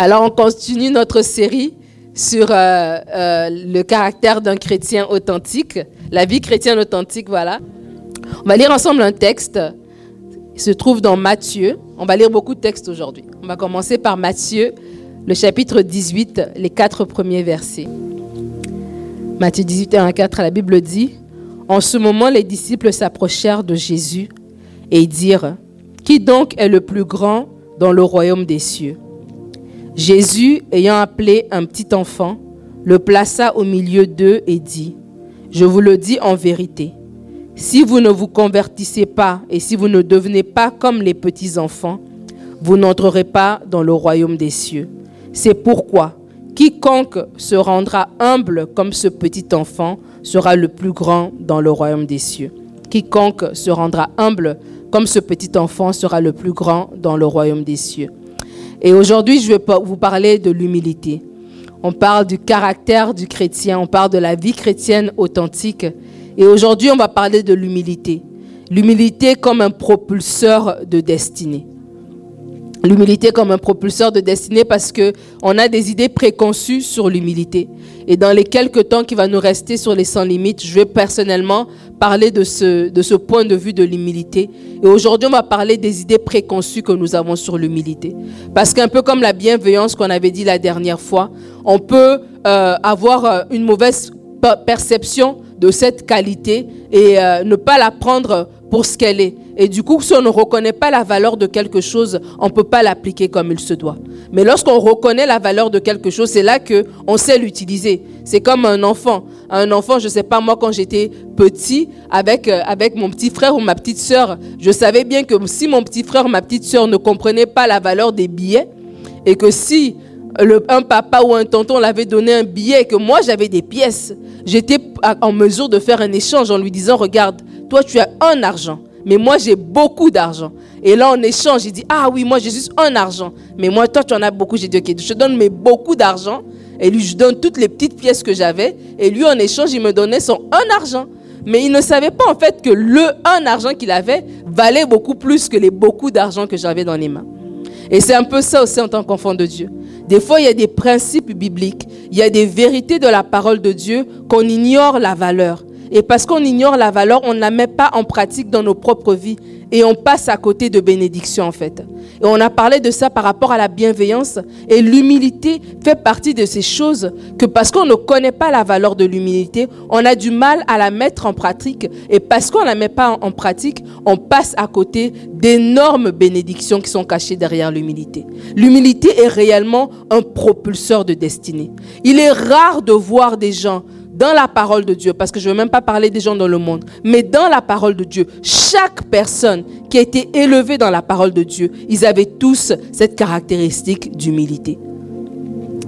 Alors, on continue notre série sur euh, euh, le caractère d'un chrétien authentique, la vie chrétienne authentique, voilà. On va lire ensemble un texte. Il se trouve dans Matthieu. On va lire beaucoup de textes aujourd'hui. On va commencer par Matthieu, le chapitre 18, les quatre premiers versets. Matthieu 18, 1 à 4, la Bible dit En ce moment, les disciples s'approchèrent de Jésus et dirent Qui donc est le plus grand dans le royaume des cieux? Jésus, ayant appelé un petit enfant, le plaça au milieu d'eux et dit, Je vous le dis en vérité, si vous ne vous convertissez pas et si vous ne devenez pas comme les petits enfants, vous n'entrerez pas dans le royaume des cieux. C'est pourquoi quiconque se rendra humble comme ce petit enfant sera le plus grand dans le royaume des cieux. Quiconque se rendra humble comme ce petit enfant sera le plus grand dans le royaume des cieux. Et aujourd'hui, je vais vous parler de l'humilité. On parle du caractère du chrétien, on parle de la vie chrétienne authentique. Et aujourd'hui, on va parler de l'humilité. L'humilité comme un propulseur de destinée. L'humilité comme un propulseur de destinée parce que on a des idées préconçues sur l'humilité. Et dans les quelques temps qui va nous rester sur les sans limites, je vais personnellement parler de ce, point de vue de l'humilité. Et aujourd'hui, on va parler des idées préconçues que nous avons sur l'humilité. Parce qu'un peu comme la bienveillance qu'on avait dit la dernière fois, on peut euh, avoir euh, une mauvaise perception de cette qualité et euh, ne pas la prendre pour ce qu'elle est. Et du coup, si on ne reconnaît pas la valeur de quelque chose, on ne peut pas l'appliquer comme il se doit. Mais lorsqu'on reconnaît la valeur de quelque chose, c'est là que on sait l'utiliser. C'est comme un enfant. Un enfant, je sais pas moi quand j'étais petit avec euh, avec mon petit frère ou ma petite sœur, je savais bien que si mon petit frère ou ma petite sœur ne comprenaient pas la valeur des billets et que si un papa ou un tonton l'avait donné un billet et que moi j'avais des pièces, j'étais en mesure de faire un échange en lui disant regarde, toi tu as un argent mais moi j'ai beaucoup d'argent. Et là, en échange, il dit, ah oui, moi j'ai juste un argent. Mais moi, toi, tu en as beaucoup. J'ai dit, ok, je te donne mes beaucoup d'argent. Et lui, je donne toutes les petites pièces que j'avais. Et lui, en échange, il me donnait son un argent. Mais il ne savait pas en fait que le un argent qu'il avait valait beaucoup plus que les beaucoup d'argent que j'avais dans les mains. Et c'est un peu ça aussi en tant qu'enfant de Dieu. Des fois, il y a des principes bibliques, il y a des vérités de la parole de Dieu qu'on ignore la valeur. Et parce qu'on ignore la valeur, on ne la met pas en pratique dans nos propres vies et on passe à côté de bénédictions en fait. Et on a parlé de ça par rapport à la bienveillance et l'humilité fait partie de ces choses que parce qu'on ne connaît pas la valeur de l'humilité, on a du mal à la mettre en pratique et parce qu'on ne la met pas en pratique, on passe à côté d'énormes bénédictions qui sont cachées derrière l'humilité. L'humilité est réellement un propulseur de destinée. Il est rare de voir des gens dans la parole de Dieu, parce que je ne veux même pas parler des gens dans le monde, mais dans la parole de Dieu, chaque personne qui a été élevée dans la parole de Dieu, ils avaient tous cette caractéristique d'humilité.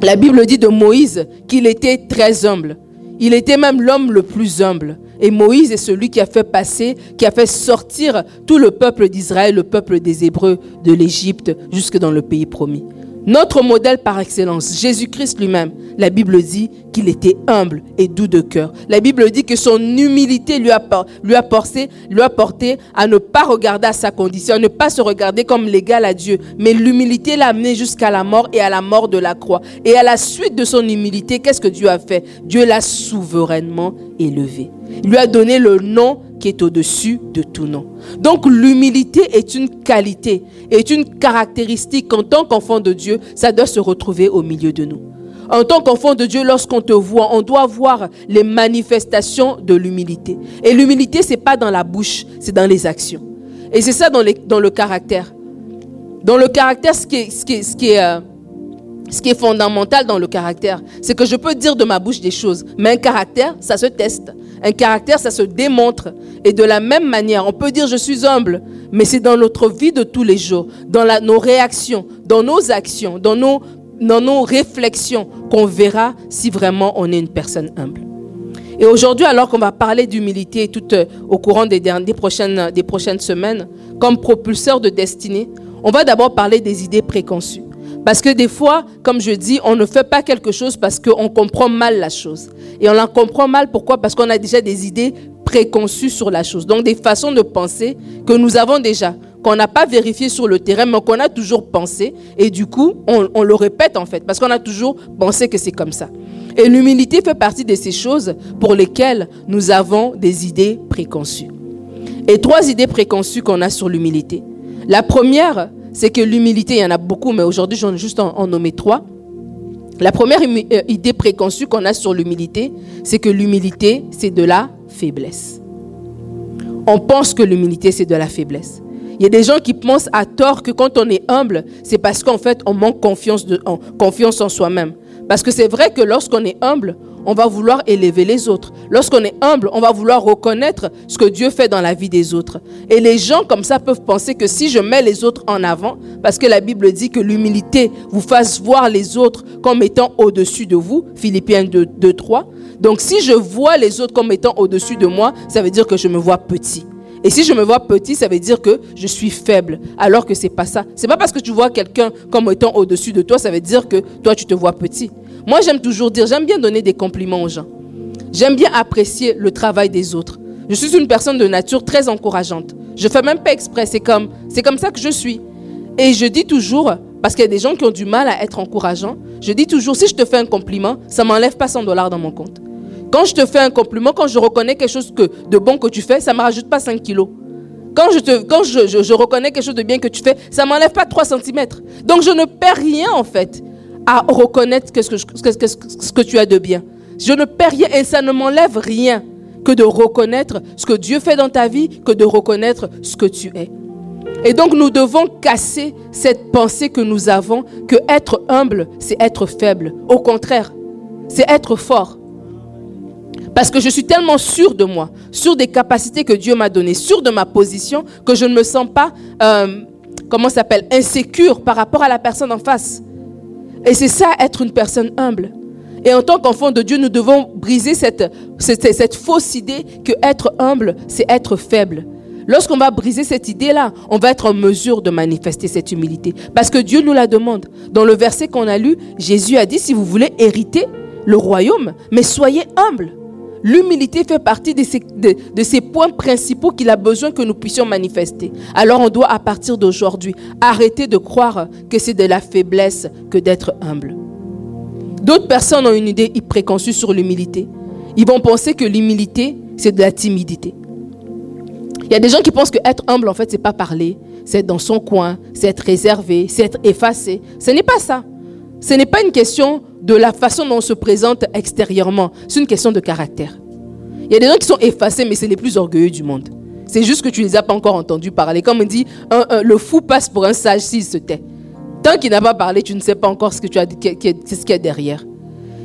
La Bible dit de Moïse qu'il était très humble. Il était même l'homme le plus humble. Et Moïse est celui qui a fait passer, qui a fait sortir tout le peuple d'Israël, le peuple des Hébreux de l'Égypte jusque dans le pays promis. Notre modèle par excellence, Jésus-Christ lui-même, la Bible dit qu'il était humble et doux de cœur. La Bible dit que son humilité lui a, porté, porté à ne pas regarder à sa condition, à ne pas se regarder comme l'égal à Dieu. Mais l'humilité l'a amené jusqu'à la mort et à la mort de la croix. Et à la suite de son humilité, qu'est-ce que Dieu a fait? Dieu l'a souverainement élevé. Il lui a donné le nom qui est au-dessus de tout nom. Donc l'humilité est une qualité, est une caractéristique qu'en tant qu'enfant de Dieu, ça doit se retrouver au milieu de nous. En tant qu'enfant de Dieu, lorsqu'on te voit, on doit voir les manifestations de l'humilité. Et l'humilité, c'est pas dans la bouche, c'est dans les actions. Et c'est ça dans, le caractère. Dans le caractère, ce qui est fondamental dans le caractère, c'est que je peux dire de ma bouche des choses, mais un caractère, ça se teste. Un caractère, ça se démontre. Et de la même manière, on peut dire je suis humble, mais c'est dans notre vie de tous les jours, dans nos réactions, dans nos actions, dans nos, dans nos réflexions, qu'on verra si vraiment on est une personne humble. Et aujourd'hui, alors qu'on va parler d'humilité tout euh, au courant des, des, prochaines, des prochaines semaines, comme propulseur de destinée, on va d'abord parler des idées préconçues. Parce que des fois, comme je dis, on ne fait pas quelque chose parce qu'on comprend mal la chose. Et on la comprend mal pourquoi? Parce qu'on a déjà des idées préconçues sur la chose. Donc des façons de penser que nous avons déjà. Qu'on n'a pas vérifié sur le terrain, mais qu'on a toujours pensé. Et du coup, on, le répète en fait, parce qu'on a toujours pensé que c'est comme ça. Et l'humilité fait partie de ces choses pour lesquelles nous avons des idées préconçues. Et trois idées préconçues qu'on a sur l'humilité. La première, c'est que l'humilité, il y en a beaucoup, mais aujourd'hui, j'en ai juste en, nommé trois. La première euh, idée préconçue qu'on a sur l'humilité, c'est que l'humilité, c'est de la faiblesse. On pense que l'humilité, c'est de la faiblesse. Il y a des gens qui pensent à tort que quand on est humble, c'est parce qu'en fait, on manque confiance, en, confiance en soi-même. Parce que c'est vrai que lorsqu'on est humble, on va vouloir élever les autres. Lorsqu'on est humble, on va vouloir reconnaître ce que Dieu fait dans la vie des autres. Et les gens comme ça peuvent penser que si je mets les autres en avant, parce que la Bible dit que l'humilité vous fasse voir les autres comme étant au-dessus de vous, Philippiens 2, 2, 3. Donc si je vois les autres comme étant au-dessus de moi, ça veut dire que je me vois petit. Et si je me vois petit, ça veut dire que je suis faible, alors que c'est pas ça. C'est pas parce que tu vois quelqu'un comme étant au-dessus de toi, ça veut dire que toi tu te vois petit. Moi, j'aime toujours dire, j'aime bien donner des compliments aux gens. J'aime bien apprécier le travail des autres. Je suis une personne de nature très encourageante. Je fais même pas exprès, c'est comme c'est comme ça que je suis. Et je dis toujours parce qu'il y a des gens qui ont du mal à être encourageants, je dis toujours si je te fais un compliment, ça m'enlève pas 100 dollars dans mon compte. Quand je te fais un compliment, quand je reconnais quelque chose de bon que tu fais, ça ne me rajoute pas 5 kilos. Quand, je, reconnais quelque chose de bien que tu fais, ça ne m'enlève pas 3 cm. Donc je ne perds rien en fait à reconnaître ce que, ce que tu as de bien. Je ne perds rien et ça ne m'enlève rien que de reconnaître ce que Dieu fait dans ta vie, que de reconnaître ce que tu es. Et donc nous devons casser cette pensée que nous avons que être humble, c'est être faible. Au contraire, c'est être fort. Parce que je suis tellement sûr de moi, sûr des capacités que Dieu m'a données, sûr de ma position, que je ne me sens pas, euh, comment s'appelle, insécure par rapport à la personne en face. Et c'est ça, être une personne humble. Et en tant qu'enfant de Dieu, nous devons briser cette, cette, cette fausse idée que être humble, c'est être faible. Lorsqu'on va briser cette idée-là, on va être en mesure de manifester cette humilité. Parce que Dieu nous la demande. Dans le verset qu'on a lu, Jésus a dit, si vous voulez hériter le royaume, mais soyez humble. L'humilité fait partie de ces, points principaux qu'il a besoin que nous puissions manifester. Alors on doit à partir d'aujourd'hui arrêter de croire que c'est de la faiblesse que d'être humble. D'autres personnes ont une idée préconçue sur l'humilité. Ils vont penser que l'humilité, c'est de la timidité. Il y a des gens qui pensent que être humble, en fait, c'est pas parler, c'est être dans son coin, c'est être réservé, c'est être effacé. Ce n'est pas ça. Ce n'est pas une question de la façon dont on se présente extérieurement. C'est une question de caractère. Il y a des gens qui sont effacés, mais c'est les plus orgueilleux du monde. C'est juste que tu ne les as pas encore entendus parler. Comme on dit, le fou passe pour un sage s'il se tait. Tant qu'il n'a pas parlé, tu ne sais pas encore ce que tu as, ce qu'il y a derrière.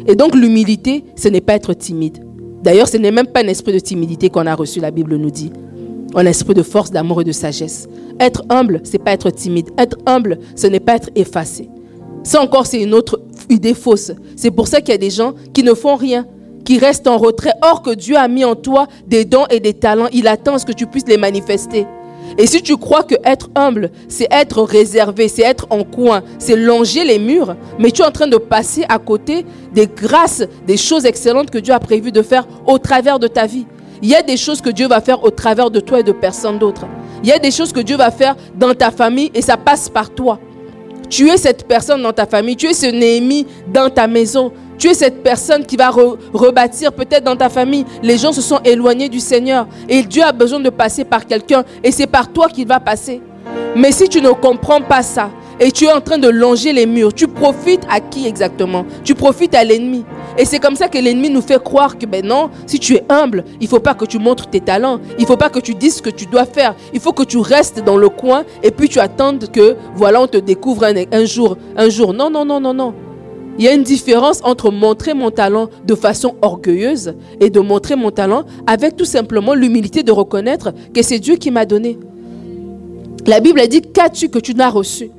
Et donc l'humilité, ce n'est pas être timide. D'ailleurs, ce n'est même pas un esprit de timidité qu'on a reçu, la Bible nous dit. Un esprit de force, d'amour et de sagesse. Être humble, c'est pas être timide. Être humble, ce n'est pas être effacé. Ça encore, c'est une autre idée fausse. C'est pour ça qu'il y a des gens qui ne font rien, qui restent en retrait. Or que Dieu a mis en toi des dons et des talents, il attend à ce que tu puisses les manifester. Et si tu crois que être humble, c'est être réservé, c'est être en coin, c'est longer les murs, mais tu es en train de passer à côté des grâces, des choses excellentes que Dieu a prévu de faire au travers de ta vie. Il y a des choses que Dieu va faire au travers de toi et de personne d'autre. Il y a des choses que Dieu va faire dans ta famille et ça passe par toi. Tu es cette personne dans ta famille, tu es ce Néhémie dans ta maison. Tu es cette personne qui va rebâtir peut-être dans ta famille. Les gens se sont éloignés du Seigneur et Dieu a besoin de passer par quelqu'un et c'est par toi qu'il va passer. Mais si tu ne comprends pas ça, et tu es en train de longer les murs. Tu profites à qui exactement? Tu profites à l'ennemi. Et c'est comme ça que l'ennemi nous fait croire que ben non, si tu es humble, il faut pas que tu montres tes talents, il faut pas que tu dises ce que tu dois faire. Il faut que tu restes dans le coin et puis tu attendes que voilà, on te découvre un, un jour, un jour. Non non non non non. Il y a une différence entre montrer mon talent de façon orgueilleuse et de montrer mon talent avec tout simplement l'humilité de reconnaître que c'est Dieu qui m'a donné. La Bible a dit qu'as-tu que tu n'as reçu?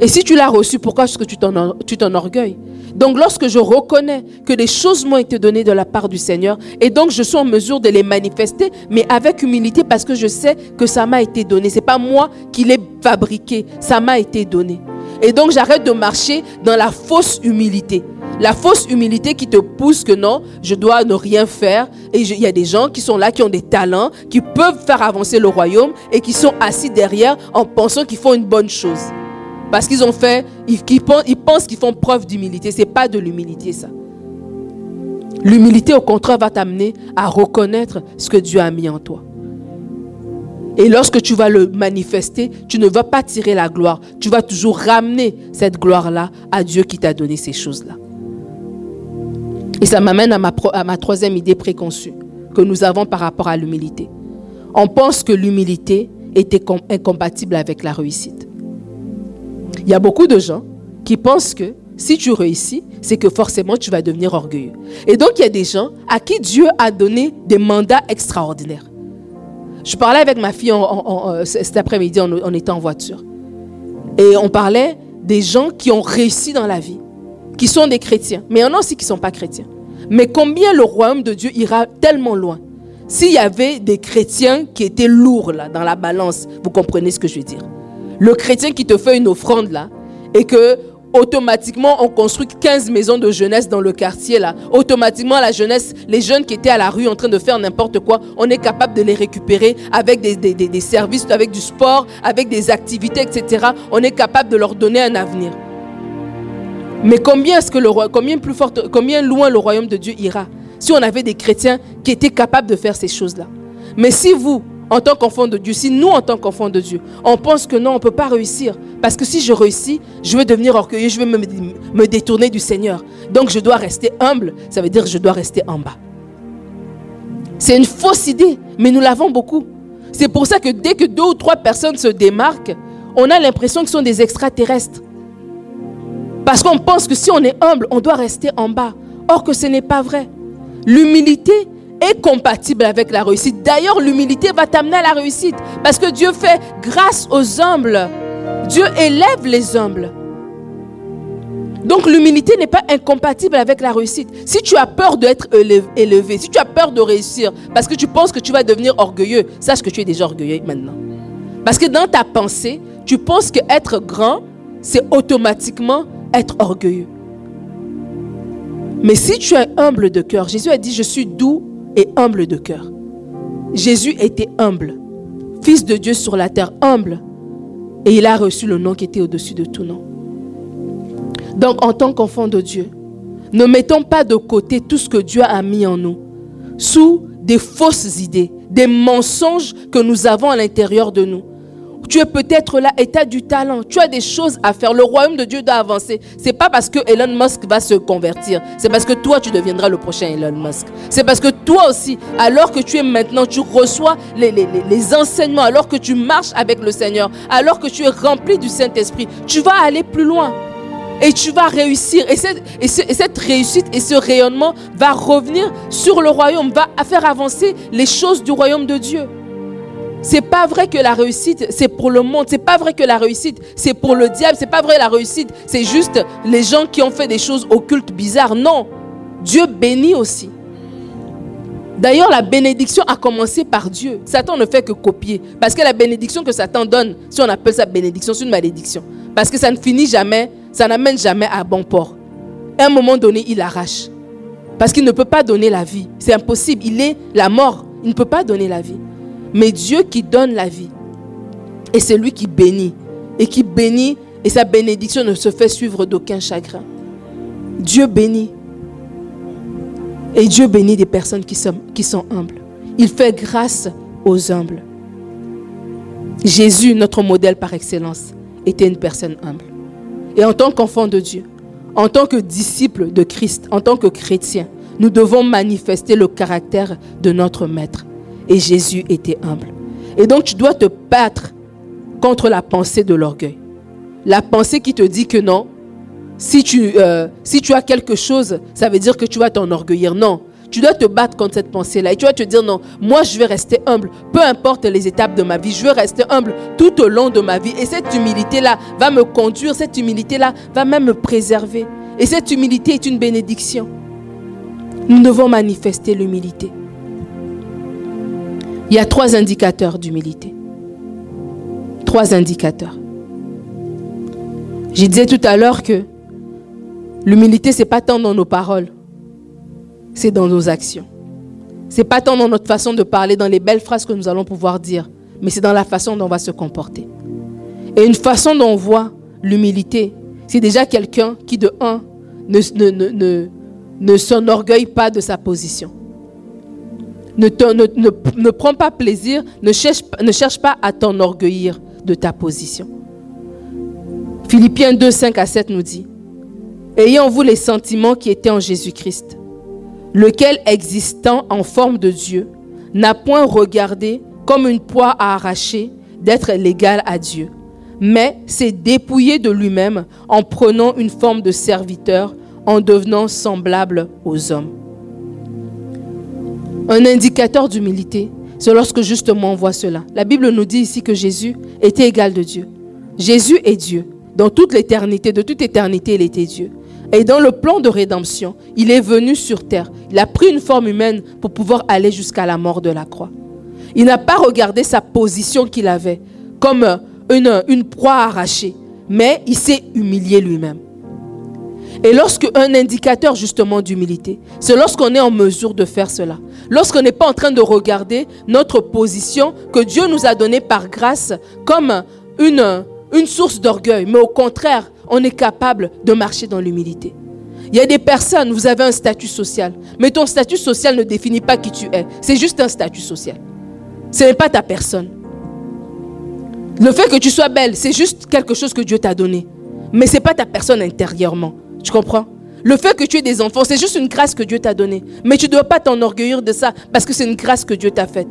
Et si tu l'as reçu, pourquoi est-ce que tu t'enorgueilles? Donc lorsque je reconnais que les choses m'ont été données de la part du Seigneur, et donc je suis en mesure de les manifester, mais avec humilité parce que je sais que ça m'a été donné. Ce n'est pas moi qui l'ai fabriqué, ça m'a été donné. Et donc j'arrête de marcher dans la fausse humilité. La fausse humilité qui te pousse que non, je dois ne rien faire. Et il y a des gens qui sont là, qui ont des talents, qui peuvent faire avancer le royaume et qui sont assis derrière en pensant qu'ils font une bonne chose. Parce qu'ils ont fait, ils, pensent qu'ils font preuve d'humilité. Ce n'est pas de l'humilité ça. L'humilité au contraire va t'amener à reconnaître ce que Dieu a mis en toi. Et lorsque tu vas le manifester, tu ne vas pas tirer la gloire. Tu vas toujours ramener cette gloire-là à Dieu qui t'a donné ces choses-là. Et ça m'amène à ma, troisième idée préconçue que nous avons par rapport à l'humilité. On pense que l'humilité est incompatible avec la réussite. Il y a beaucoup de gens qui pensent que si tu réussis, c'est que forcément tu vas devenir orgueilleux. Et donc il y a des gens à qui Dieu a donné des mandats extraordinaires. Je parlais avec ma fille euh, cet après-midi en, étant en voiture. Et on parlait des gens qui ont réussi dans la vie, qui sont des chrétiens. Mais il y en a aussi qui ne sont pas chrétiens. Mais combien le royaume de Dieu ira tellement loin? S'il y avait des chrétiens qui étaient lourds là, dans la balance, vous comprenez ce que je veux dire. Le chrétien qui te fait une offrande là, et que automatiquement, on construit 15 maisons de jeunesse dans le quartier là. Automatiquement, la jeunesse, les jeunes qui étaient à la rue en train de faire n'importe quoi, on est capable de les récupérer avec des, des, services, avec du sport, avec des activités, etc. On est capable de leur donner un avenir. Mais combien est-ce que le combien plus fort, combien loin le royaume de Dieu ira si on avait des chrétiens qui étaient capables de faire ces choses-là? Mais si vous, en tant qu'enfant de Dieu, si nous, en tant qu'enfants de Dieu, on pense que non, on ne peut pas réussir, parce que si je réussis, je vais devenir orgueilleux, je vais me, me détourner du Seigneur. Donc je dois rester humble, ça veut dire que je dois rester en bas. C'est une fausse idée, mais nous l'avons beaucoup. C'est pour ça que dès que deux ou trois personnes se démarquent, on a l'impression qu'ils sont des extraterrestres. Parce qu'on pense que si on est humble, on doit rester en bas. Or que ce n'est pas vrai. L'humilité est compatible avec la réussite. D'ailleurs, l'humilité va t'amener à la réussite. Parce que Dieu fait grâce aux humbles. Dieu élève les humbles. Donc l'humilité n'est pas incompatible avec la réussite. Si tu as peur d'être élevé, si tu as peur de réussir, parce que tu penses que tu vas devenir orgueilleux, sache que tu es déjà orgueilleux maintenant. Parce que dans ta pensée, tu penses que être grand, c'est automatiquement être orgueilleux. Mais si tu es humble de cœur, Jésus a dit, je suis doux et humble de cœur. Jésus était humble, fils de Dieu sur la terre, humble. Et il a reçu le nom qui était au-dessus de tout nom. Donc en tant qu'enfant de Dieu, ne mettons pas de côté tout ce que Dieu a mis en nous sous des fausses idées, des mensonges que nous avons à l'intérieur de nous. Tu es peut-être là et tu as du talent. Tu as des choses à faire. Le royaume de Dieu doit avancer. C'est pas parce que Elon Musk va se convertir. C'est parce que toi, tu deviendras le prochain Elon Musk. C'est parce que toi aussi, alors que tu es maintenant, tu reçois les, les, enseignements, alors que tu marches avec le Seigneur, alors que tu es rempli du Saint-Esprit, tu vas aller plus loin. Et tu vas réussir. Et cette, et cette réussite et ce rayonnement va revenir sur le royaume, va faire avancer les choses du royaume de Dieu. C'est pas vrai que la réussite, c'est pour le monde. C'est pas vrai que la réussite, c'est pour le diable. C'est pas vrai la réussite, c'est juste les gens qui ont fait des choses occultes, bizarres. Non. Dieu bénit aussi. D'ailleurs, la bénédiction a commencé par Dieu. Satan ne fait que copier. Parce que la bénédiction que Satan donne, si on appelle ça bénédiction, c'est une malédiction. Parce que ça ne finit jamais, ça n'amène jamais à bon port. À un moment donné, il arrache. Parce qu'il ne peut pas donner la vie. C'est impossible. Il est la mort. Il ne peut pas donner la vie mais Dieu qui donne la vie. Et c'est lui qui bénit. Et qui bénit, et sa bénédiction ne se fait suivre d'aucun chagrin. Dieu bénit. Et Dieu bénit des personnes qui sont, qui sont humbles. Il fait grâce aux humbles. Jésus, notre modèle par excellence, était une personne humble. Et en tant qu'enfant de Dieu, en tant que disciple de Christ, en tant que chrétien, nous devons manifester le caractère de notre Maître. Et Jésus était humble. Et donc tu dois te battre contre la pensée de l'orgueil. La pensée qui te dit que non, si tu, euh, si tu as quelque chose, ça veut dire que tu vas t'enorgueillir. Non, tu dois te battre contre cette pensée-là. Et tu vas te dire, non, moi je vais rester humble. Peu importe les étapes de ma vie, je vais rester humble tout au long de ma vie. Et cette humilité-là va me conduire, cette humilité-là va même me préserver. Et cette humilité est une bénédiction. Nous devons manifester l'humilité. Il y a trois indicateurs d'humilité. Trois indicateurs. Je disais tout à l'heure que L'humilité, c'est pas tant dans nos paroles, c'est dans nos actions. C'est pas tant dans notre façon de parler, dans les belles phrases que nous allons pouvoir dire, mais c'est dans la façon dont on va se comporter. Et une façon dont on voit l'humilité, c'est déjà quelqu'un qui, de un, ne, ne, ne, ne s'enorgueille pas de sa position. Ne, prends pas plaisir, ne cherche, pas à t'enorgueillir de ta position. Philippiens 2, 5 à 7 nous dit, Ayez en vous les sentiments qui étaient en Jésus-Christ, lequel, existant en forme de Dieu, n'a point regardé comme une poix à arracher d'être l'égal à Dieu, mais s'est dépouillé de lui-même en prenant une forme de serviteur, en devenant semblable aux hommes. Un indicateur d'humilité, c'est lorsque justement on voit cela. La Bible nous dit ici que Jésus était égal de Dieu. Jésus est Dieu. Dans toute l'éternité, de toute éternité, il était Dieu. Et dans le plan de rédemption, il est venu sur terre. Il a pris une forme humaine pour pouvoir aller jusqu'à la mort de la croix. Il n'a pas regardé sa position qu'il avait comme une, une proie arrachée, mais il s'est humilié lui-même. Et lorsque un indicateur justement d'humilité, c'est lorsqu'on est en mesure de faire cela. Lorsqu'on n'est pas en train de regarder notre position que Dieu nous a donnée par grâce comme une, une source d'orgueil, mais au contraire, on est capable de marcher dans l'humilité. Il y a des personnes, vous avez un statut social, mais ton statut social ne définit pas qui tu es. C'est juste un statut social. Ce n'est pas ta personne. Le fait que tu sois belle, c'est juste quelque chose que Dieu t'a donné. Mais ce n'est pas ta personne intérieurement. Tu comprends? Le fait que tu aies des enfants, c'est juste une grâce que Dieu t'a donnée. Mais tu ne dois pas t'enorgueillir de ça parce que c'est une grâce que Dieu t'a faite.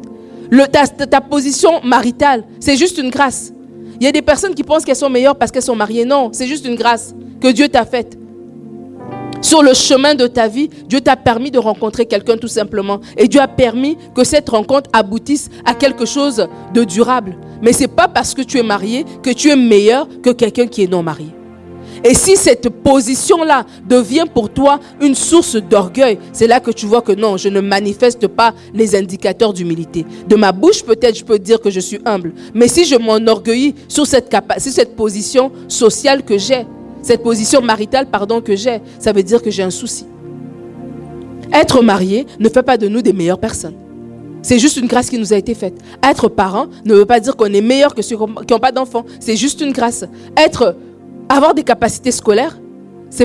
Ta, ta position maritale, c'est juste une grâce. Il y a des personnes qui pensent qu'elles sont meilleures parce qu'elles sont mariées. Non, c'est juste une grâce que Dieu t'a faite. Sur le chemin de ta vie, Dieu t'a permis de rencontrer quelqu'un tout simplement. Et Dieu a permis que cette rencontre aboutisse à quelque chose de durable. Mais ce n'est pas parce que tu es marié que tu es meilleur que quelqu'un qui est non marié. Et si cette position-là devient pour toi une source d'orgueil, c'est là que tu vois que non, je ne manifeste pas les indicateurs d'humilité. De ma bouche, peut-être, je peux dire que je suis humble. Mais si je m'enorgueillis sur cette, sur cette position sociale que j'ai, cette position maritale, pardon, que j'ai, ça veut dire que j'ai un souci. Être marié ne fait pas de nous des meilleures personnes. C'est juste une grâce qui nous a été faite. Être parent ne veut pas dire qu'on est meilleur que ceux qui n'ont pas d'enfants. C'est juste une grâce. Être avoir des capacités scolaires,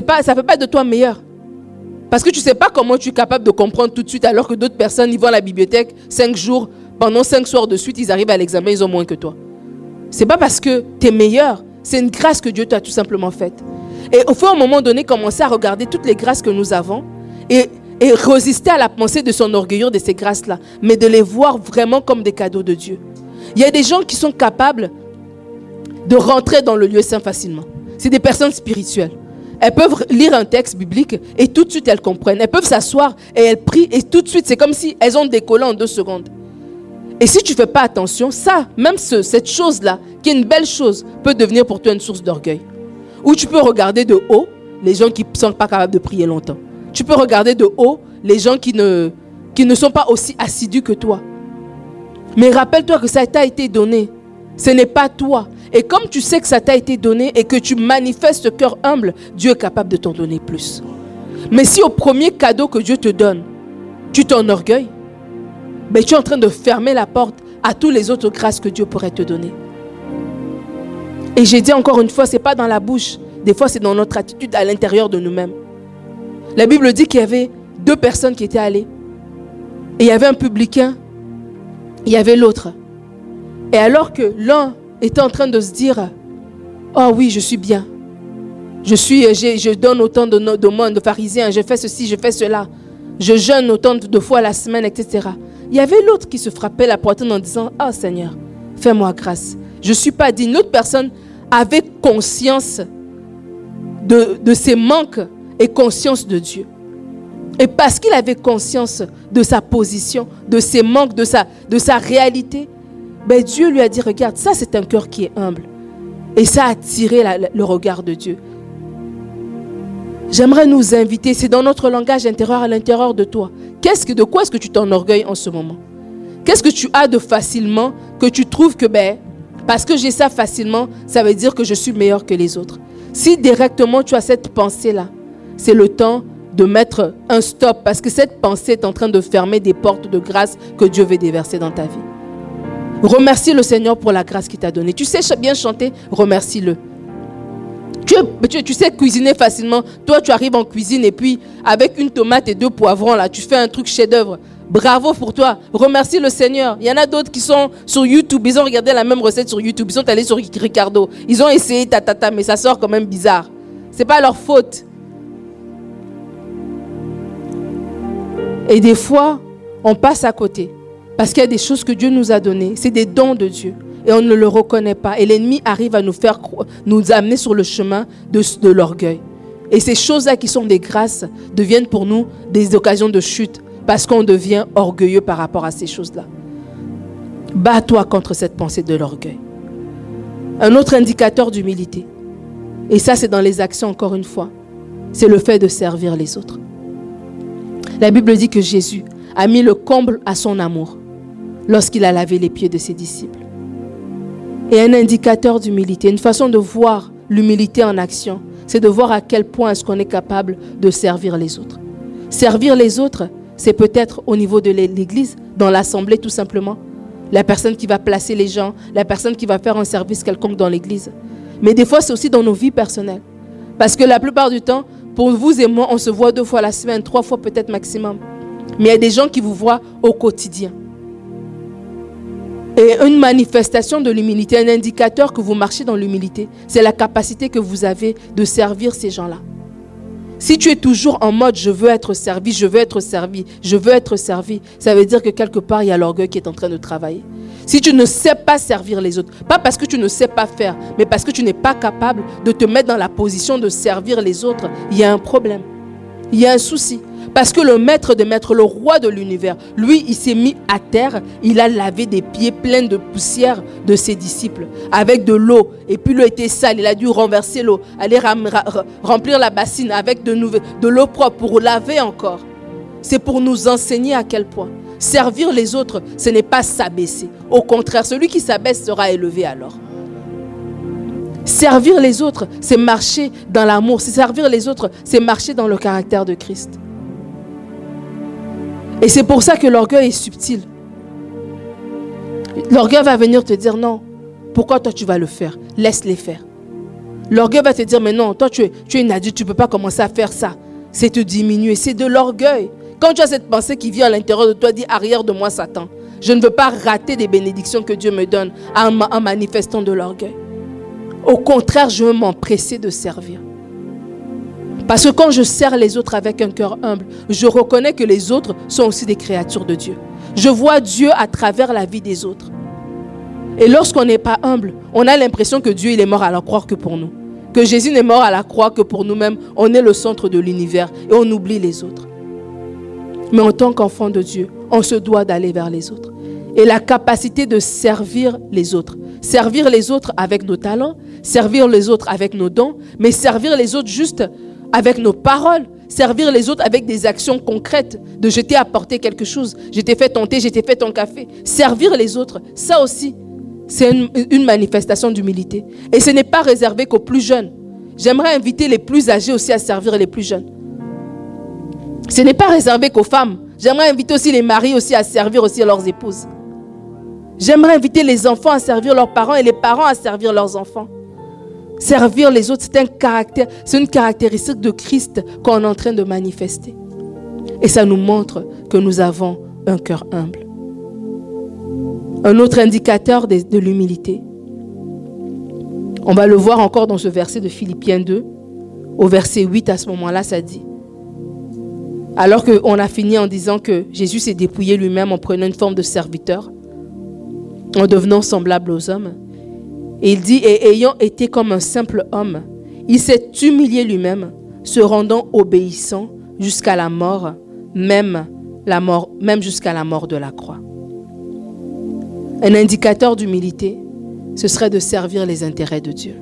pas, ça ne fait pas de toi meilleur. Parce que tu ne sais pas comment tu es capable de comprendre tout de suite alors que d'autres personnes, ils vont à la bibliothèque cinq jours, pendant cinq soirs de suite, ils arrivent à l'examen, ils ont moins que toi. C'est pas parce que tu es meilleur, c'est une grâce que Dieu t'a tout simplement faite. Et il faut à un moment donné commencer à regarder toutes les grâces que nous avons et, résister à la pensée de son orgueil de ces grâces-là, mais de les voir vraiment comme des cadeaux de Dieu. Il y a des gens qui sont capables de rentrer dans le lieu saint facilement. C'est des personnes spirituelles. Elles peuvent lire un texte biblique et tout de suite elles comprennent. Elles peuvent s'asseoir et elles prient et tout de suite c'est comme si elles ont décollé en deux secondes. Et si tu ne fais pas attention, ça, même cette chose-là, qui est une belle chose, peut devenir pour toi une source d'orgueil. Ou tu peux regarder de haut les gens qui ne sont pas capables de prier longtemps. Tu peux regarder de haut les gens qui ne, qui ne sont pas aussi assidus que toi. Mais rappelle-toi que ça t'a été donné. Ce n'est pas toi. Et comme tu sais que ça t'a été donné et que tu manifestes ce cœur humble, Dieu est capable de t'en donner plus. Mais si au premier cadeau que Dieu te donne, tu t'enorgueilles, ben tu es en train de fermer la porte à toutes les autres grâces que Dieu pourrait te donner. Et j'ai dit encore une fois, ce n'est pas dans la bouche, des fois c'est dans notre attitude à l'intérieur de nous-mêmes. La Bible dit qu'il y avait deux personnes qui étaient allées. Et il y avait un publicain, il y avait l'autre. Et alors que l'un était en train de se dire, oh oui, je suis bien. Je, suis, je donne autant de, de monde, de pharisiens, je fais ceci, je fais cela. Je jeûne autant de fois la semaine, etc. Il y avait l'autre qui se frappait la poitrine en disant, oh Seigneur, fais-moi grâce. Je ne suis pas digne. L'autre personne avait conscience de, de ses manques et conscience de Dieu. Et parce qu'il avait conscience de sa position, de ses manques, de sa, de sa réalité, ben Dieu lui a dit, regarde, ça c'est un cœur qui est humble. Et ça a attiré le regard de Dieu. J'aimerais nous inviter, c'est dans notre langage intérieur à l'intérieur de toi. Que, de quoi est-ce que tu t'enorgueilles en ce moment? Qu'est-ce que tu as de facilement que tu trouves que ben, parce que j'ai ça facilement, ça veut dire que je suis meilleur que les autres? Si directement tu as cette pensée-là, c'est le temps de mettre un stop parce que cette pensée est en train de fermer des portes de grâce que Dieu veut déverser dans ta vie. Remercie le Seigneur pour la grâce qu'il t'a donnée. Tu sais bien chanter, remercie-le. Tu, sais cuisiner facilement. Toi, tu arrives en cuisine et puis avec une tomate et deux poivrons, là, tu fais un truc chef-d'œuvre. Bravo pour toi. Remercie le Seigneur. Il y en a d'autres qui sont sur YouTube. Ils ont regardé la même recette sur YouTube. Ils sont allés sur Ricardo. Ils ont essayé ta, ta, ta mais ça sort quand même bizarre. C'est pas leur faute. Et des fois, on passe à côté. Parce qu'il y a des choses que Dieu nous a données. C'est des dons de Dieu. Et on ne le reconnaît pas. Et l'ennemi arrive à nous faire nous amener sur le chemin de, l'orgueil. Et ces choses-là qui sont des grâces deviennent pour nous des occasions de chute. Parce qu'on devient orgueilleux par rapport à ces choses-là. Bats-toi contre cette pensée de l'orgueil. Un autre indicateur d'humilité. Et ça, c'est dans les actions, encore une fois. C'est le fait de servir les autres. La Bible dit que Jésus a mis le comble à son amour lorsqu'il a lavé les pieds de ses disciples. Et un indicateur d'humilité, une façon de voir l'humilité en action, c'est de voir à quel point est-ce qu'on est capable de servir les autres. Servir les autres, c'est peut-être au niveau de l'Église, dans l'Assemblée tout simplement. La personne qui va placer les gens, la personne qui va faire un service quelconque dans l'Église. Mais des fois, c'est aussi dans nos vies personnelles. Parce que la plupart du temps, pour vous et moi, on se voit deux fois la semaine, trois fois peut-être maximum. Mais il y a des gens qui vous voient au quotidien. Et une manifestation de l'humilité, un indicateur que vous marchez dans l'humilité, c'est la capacité que vous avez de servir ces gens-là. Si tu es toujours en mode je veux être servi, je veux être servi, je veux être servi, ça veut dire que quelque part il y a l'orgueil qui est en train de travailler. Si tu ne sais pas servir les autres, pas parce que tu ne sais pas faire, mais parce que tu n'es pas capable de te mettre dans la position de servir les autres, il y a un problème. Il y a un souci. Parce que le maître de maître, le roi de l'univers, lui, il s'est mis à terre, il a lavé des pieds pleins de poussière de ses disciples avec de l'eau. Et puis l'eau était sale, il a dû renverser l'eau, aller remplir la bassine avec de, l'eau propre pour laver encore. C'est pour nous enseigner à quel point Servir les autres, ce n'est pas s'abaisser. Au contraire, celui qui s'abaisse sera élevé alors. Servir les autres, c'est marcher dans l'amour. Servir les autres, c'est marcher dans le caractère de Christ. Et c'est pour ça que l'orgueil est subtil. L'orgueil va venir te dire non. Pourquoi toi tu vas le faire? Laisse-les faire. L'orgueil va te dire mais non, toi tu es, tu es une adulte, tu ne peux pas commencer à faire ça. C'est te diminuer, c'est de l'orgueil. Quand tu as cette pensée qui vient à l'intérieur de toi, dis arrière de moi Satan. Je ne veux pas rater des bénédictions que Dieu me donne en, manifestant de l'orgueil. Au contraire, je veux m'empresser de servir. Parce que quand je sers les autres avec un cœur humble, je reconnais que les autres sont aussi des créatures de Dieu. Je vois Dieu à travers la vie des autres. Et lorsqu'on n'est pas humble, on a l'impression que Dieu il est mort à la croix que pour nous. Que Jésus n'est mort à la croix que pour nous-mêmes. On est le centre de l'univers et on oublie les autres. Mais en tant qu'enfant de Dieu, on se doit d'aller vers les autres. Et la capacité de servir les autres. Servir les autres avec nos talents, servir les autres avec nos dons, mais servir les autres juste avec nos paroles, servir les autres avec des actions concrètes, de je t'ai apporté quelque chose, je t'ai fait ton thé, je t'ai fait ton café. Servir les autres, ça aussi, c'est une, manifestation d'humilité. Et ce n'est pas réservé qu'aux plus jeunes. J'aimerais inviter les plus âgés aussi à servir les plus jeunes. Ce n'est pas réservé qu'aux femmes. J'aimerais inviter aussi les maris à servir aussi leurs épouses. J'aimerais inviter les enfants à servir leurs parents et les parents à servir leurs enfants. Servir les autres, c'est un caractère, c'est une caractéristique de Christ qu'on est en train de manifester. Et ça nous montre que nous avons un cœur humble. Un autre indicateur de, de l'humilité. On va le voir encore dans ce verset de Philippiens 2. Au verset 8, à ce moment-là, ça dit alors qu'on a fini en disant que Jésus s'est dépouillé lui-même en prenant une forme de serviteur, en devenant semblable aux hommes. Et il dit, et ayant été comme un simple homme, il s'est humilié lui-même, se rendant obéissant jusqu'à la mort, même jusqu'à la mort de la croix. Un indicateur d'humilité, ce serait de servir les intérêts de Dieu.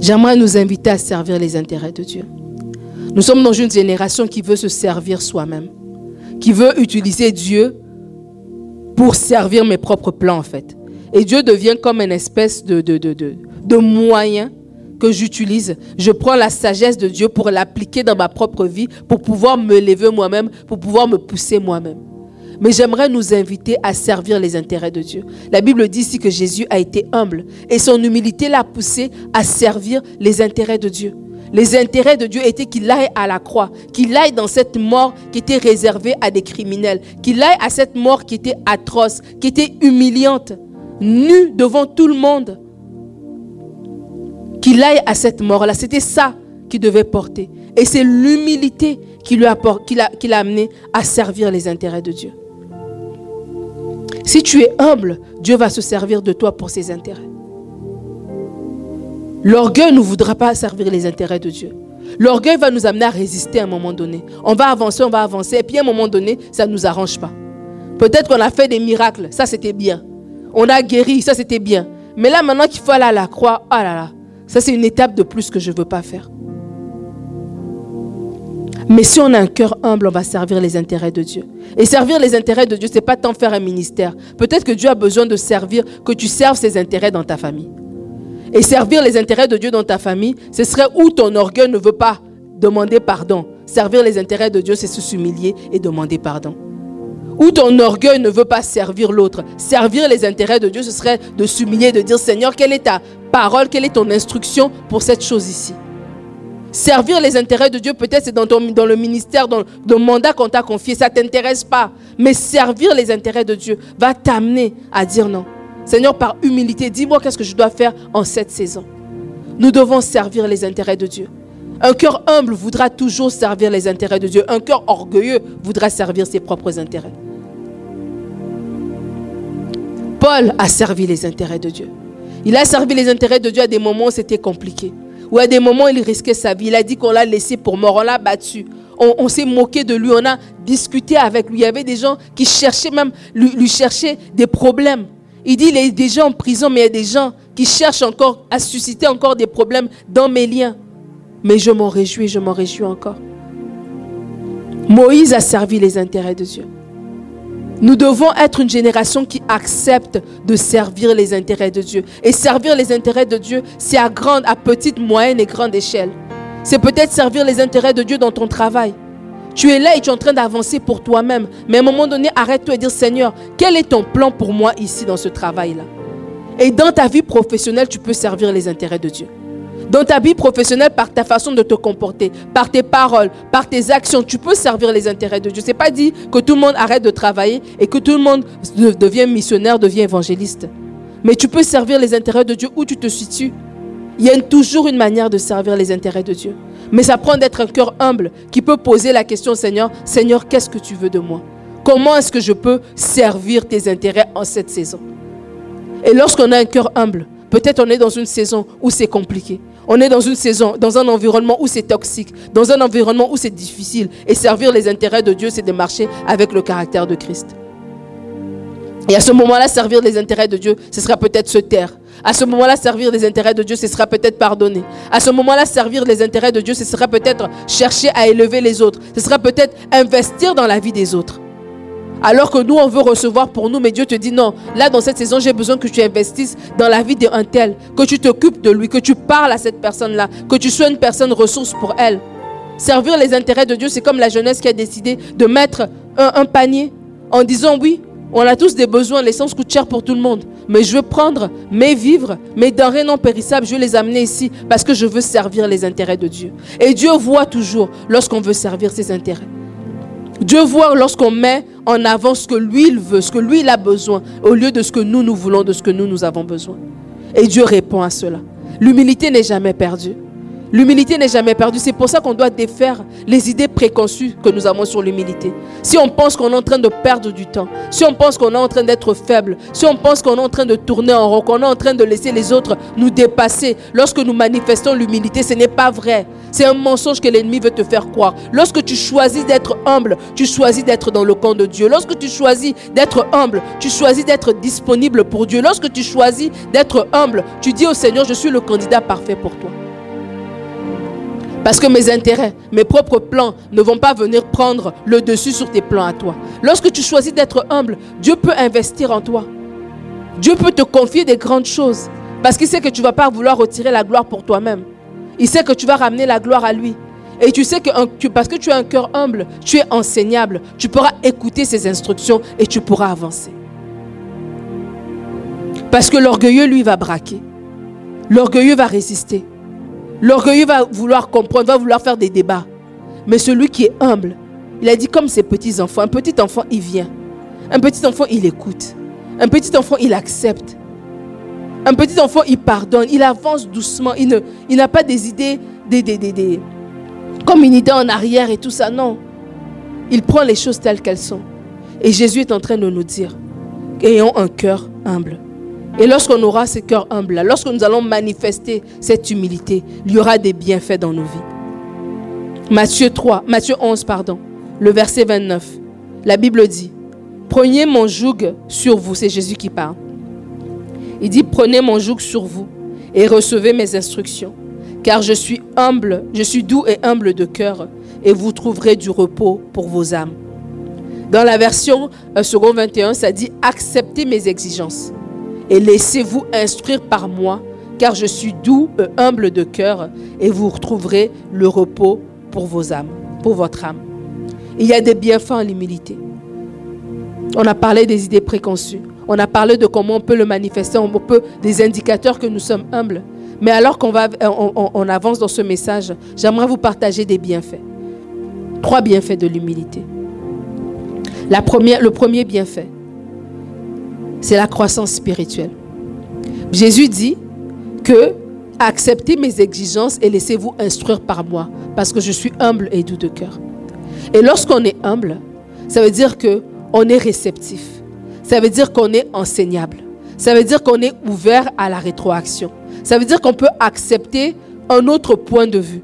J'aimerais nous inviter à servir les intérêts de Dieu. Nous sommes dans une génération qui veut se servir soi-même, qui veut utiliser Dieu pour servir mes propres plans en fait. Et Dieu devient comme une espèce de, moyen que j'utilise, je prends la sagesse de Dieu pour l'appliquer dans ma propre vie, pour pouvoir me lever moi-même, pour pouvoir me pousser moi-même. Mais j'aimerais nous inviter à servir les intérêts de Dieu. La Bible dit ici que Jésus a été humble et son humilité l'a poussé à servir les intérêts de Dieu. Les intérêts de Dieu étaient qu'il aille à la croix, qu'il aille dans cette mort qui était réservée à des criminels, qu'il aille à cette mort qui était atroce, qui était humiliante, nu devant tout le monde. Qu'il aille à cette mort-là. C'était ça qu'il devait porter. Et c'est l'humilité qui l'a amené à servir les intérêts de Dieu. Si tu es humble, Dieu va se servir de toi pour ses intérêts. L'orgueil ne voudra pas servir les intérêts de Dieu. L'orgueil va nous amener à résister à un moment donné. On va avancer, on va avancer, et puis à un moment donné, ça ne nous arrange pas. Peut-être qu'on a fait des miracles, ça c'était bien. On a guéri, ça c'était bien. Mais là, maintenant qu'il faut aller à la croix, ah là là, ça c'est une étape de plus que je ne veux pas faire. Mais si on a un cœur humble, on va servir les intérêts de Dieu. Et servir les intérêts de Dieu, ce n'est pas tant faire un ministère. Peut-être que Dieu a besoin de servir, que tu serves ses intérêts dans ta famille. Et servir les intérêts de Dieu dans ta famille, ce serait où ton orgueil ne veut pas demander pardon. Servir les intérêts de Dieu, c'est se s'humilier et demander pardon. Où ton orgueil ne veut pas servir l'autre. Servir les intérêts de Dieu, ce serait de s'humilier, de dire Seigneur, quelle est ta parole, quelle est ton instruction pour cette chose ici? Servir les intérêts de Dieu, peut-être c'est dans, dans le ministère, dans le mandat qu'on t'a confié, ça ne t'intéresse pas. Mais servir les intérêts de Dieu va t'amener à dire non. Seigneur, par humilité, dis-moi qu'est-ce que je dois faire en cette saison. Nous devons servir les intérêts de Dieu. Un cœur humble voudra toujours servir les intérêts de Dieu. Un cœur orgueilleux voudra servir ses propres intérêts. Paul a servi les intérêts de Dieu. Il a servi les intérêts de Dieu à des moments où c'était compliqué où à des moments il risquait sa vie. Il a dit qu'on l'a laissé pour mort, on l'a battu. On, s'est moqué de lui, on a discuté avec lui. Il y avait des gens qui cherchaient même, lui, lui cherchaient des problèmes. Il dit, il est déjà en prison, mais il y a des gens qui cherchent encore à susciter encore des problèmes dans mes liens. Mais je m'en réjouis, je m'en réjouis encore. Moïse a servi les intérêts de Dieu. Nous devons être une génération qui accepte de servir les intérêts de Dieu. Et servir les intérêts de Dieu, c'est à grande, à petite, moyenne et grande échelle. C'est peut-être servir les intérêts de Dieu dans ton travail. Tu es là et tu es en train d'avancer pour toi-même. Mais à un moment donné, arrête-toi et dire Seigneur, quel est ton plan pour moi ici dans ce travail-là? Et dans ta vie professionnelle, tu peux servir les intérêts de Dieu. Dans ta vie professionnelle, par ta façon de te comporter, par tes paroles, par tes actions, tu peux servir les intérêts de Dieu. Ce n'est pas dit que tout le monde arrête de travailler et que tout le monde devient missionnaire, devient évangéliste. Mais tu peux servir les intérêts de Dieu où tu te situes. Il y a toujours une manière de servir les intérêts de Dieu. Mais ça prend d'être un cœur humble qui peut poser la question, Seigneur, Seigneur, qu'est-ce que tu veux de moi? Comment est-ce que je peux servir tes intérêts en cette saison? Et lorsqu'on a un cœur humble, peut-être on est dans une saison où c'est compliqué. On est dans une saison, dans un environnement où c'est toxique, dans un environnement où c'est difficile. Et servir les intérêts de Dieu, c'est de marcher avec le caractère de Christ. Et à ce moment-là, servir les intérêts de Dieu, ce sera peut-être se taire. À ce moment-là, servir les intérêts de Dieu, ce sera peut-être pardonner. À ce moment-là, servir les intérêts de Dieu, ce sera peut-être chercher à élever les autres. Ce sera peut-être investir dans la vie des autres. Alors que nous, on veut recevoir pour nous, mais Dieu te dit non. Là, dans cette saison, j'ai besoin que tu investisses dans la vie d'un tel, que tu t'occupes de lui, que tu parles à cette personne-là, que tu sois une personne ressource pour elle. Servir les intérêts de Dieu, c'est comme la jeunesse qui a décidé de mettre un, panier en disant oui, on a tous des besoins, l'essence coûte cher pour tout le monde. Mais je veux prendre mes vivres, mes denrées non périssables, je veux les amener ici parce que je veux servir les intérêts de Dieu. Et Dieu voit toujours lorsqu'on veut servir ses intérêts. Dieu voit lorsqu'on met en avant ce que lui il veut, ce que lui il a besoin, au lieu de ce que nous nous voulons, de ce que nous nous avons besoin. Et Dieu répond à cela. L'humilité n'est jamais perdue. L'humilité n'est jamais perdue. C'est pour ça qu'on doit défaire les idées préconçues que nous avons sur l'humilité. Si on pense qu'on est en train de perdre du temps, si on pense qu'on est en train d'être faible, si on pense qu'on est en train de tourner en rond, qu'on est en train de laisser les autres nous dépasser, lorsque nous manifestons l'humilité, ce n'est pas vrai. C'est un mensonge que l'ennemi veut te faire croire. Lorsque tu choisis d'être humble, tu choisis d'être dans le camp de Dieu. Lorsque tu choisis d'être humble, tu choisis d'être disponible pour Dieu. Lorsque tu choisis d'être humble, tu dis au Seigneur, je suis le candidat parfait pour toi. Parce que mes intérêts, mes propres plans ne vont pas venir prendre le dessus sur tes plans à toi. Lorsque tu choisis d'être humble, Dieu peut investir en toi. Dieu peut te confier des grandes choses. Parce qu'il sait que tu ne vas pas vouloir retirer la gloire pour toi-même. Il sait que tu vas ramener la gloire à lui. Et tu sais que, parce que tu as un cœur humble, tu es enseignable, tu pourras écouter ses instructions et tu pourras avancer. Parce que l'orgueilleux, lui, va braquer. L'orgueilleux va résister. L'orgueilleux va vouloir comprendre, va vouloir faire des débats. Mais celui qui est humble, il a dit comme ses petits-enfants, un petit enfant, il vient. Un petit enfant, il écoute. Un petit enfant, il accepte. Un petit enfant, il pardonne. Il avance doucement. Il, n'a pas des idées, des, des, des, comme une idée en arrière et tout ça. Non. Il prend les choses telles qu'elles sont. Et Jésus est en train de nous dire, ayons un cœur humble. Et lorsqu'on aura ce cœur humble, lorsque nous allons manifester cette humilité, il y aura des bienfaits dans nos vies. Matthieu 3, Matthieu 11, pardon, le verset 29. La Bible dit, prenez mon joug sur vous, c'est Jésus qui parle. Il dit, prenez mon joug sur vous et recevez mes instructions, car je suis humble, je suis doux et humble de cœur, et vous trouverez du repos pour vos âmes. Dans la version euh, second 21, ça dit, acceptez mes exigences et laissez-vous instruire par moi, car je suis doux et humble de cœur, et vous retrouverez le repos pour vos âmes, pour votre âme. Il y a des bienfaits en l'humilité. On a parlé des idées préconçues. On a parlé de comment on peut le manifester, on peut des indicateurs que nous sommes humbles. Mais alors qu'on va, on, avance dans ce message, j'aimerais vous partager des bienfaits. Trois bienfaits de l'humilité. Le premier bienfait, c'est la croissance spirituelle. Jésus dit que acceptez mes exigences et laissez-vous instruire par moi, parce que je suis humble et doux de cœur. Et lorsqu'on est humble, ça veut dire que on est réceptif. Ça veut dire qu'on est enseignable. Ça veut dire qu'on est ouvert à la rétroaction. Ça veut dire qu'on peut accepter un autre point de vue.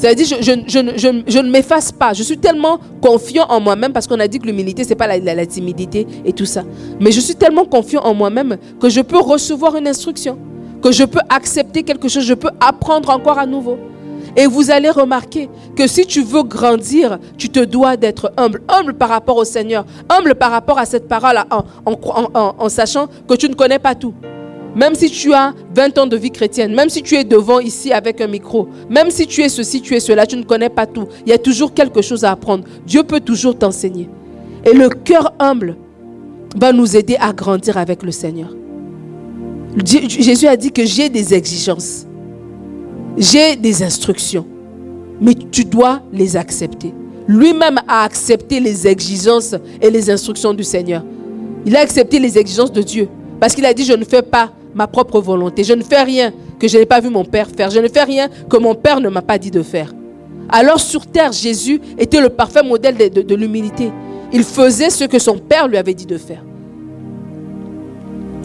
Ça veut dire je, je, ne m'efface pas. Je suis tellement confiant en moi-même parce qu'on a dit que l'humilité, ce n'est pas la, timidité et tout ça. Mais je suis tellement confiant en moi-même que je peux recevoir une instruction, que je peux accepter quelque chose, je peux apprendre encore à nouveau. Et vous allez remarquer que si tu veux grandir, tu te dois d'être humble. Humble par rapport au Seigneur. Humble par rapport à cette parole en sachant que tu ne connais pas tout. Même si tu as 20 ans de vie chrétienne, même si tu es devant ici avec un micro, même si tu es ceci, tu es cela, tu ne connais pas tout, il y a toujours quelque chose à apprendre. Dieu peut toujours t'enseigner. Et le cœur humble va nous aider à grandir avec le Seigneur. Jésus a dit que j'ai des exigences, j'ai des instructions, mais tu dois les accepter. Lui-même a accepté les exigences et les instructions du Seigneur. Il a accepté les exigences de Dieu. Parce qu'il a dit, je ne fais pas ma propre volonté. Je ne fais rien que je n'ai pas vu mon Père faire. Je ne fais rien que mon Père ne m'a pas dit de faire. Alors sur terre, Jésus était le parfait modèle de, l'humilité. Il faisait ce que son Père lui avait dit de faire.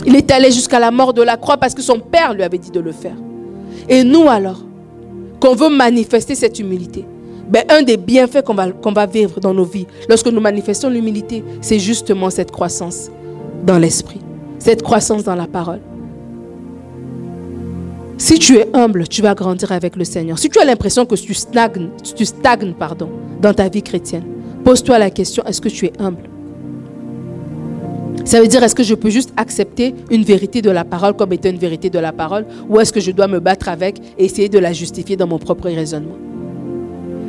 Il est allé jusqu'à la mort de la croix parce que son Père lui avait dit de le faire. Et nous alors, qu'on veut manifester cette humilité, ben, un des bienfaits qu'on va, qu'on va vivre dans nos vies lorsque nous manifestons l'humilité, c'est justement cette croissance dans l'esprit, cette croissance dans la parole. Si tu es humble, tu vas grandir avec le Seigneur. Si tu as l'impression que tu stagnes, tu stagnes pardon, dans ta vie chrétienne, pose-toi la question, est-ce que tu es humble? Ça veut dire, est-ce que je peux juste accepter une vérité de la parole comme étant une vérité de la parole? Ou est-ce que je dois me battre avec et essayer de la justifier dans mon propre raisonnement?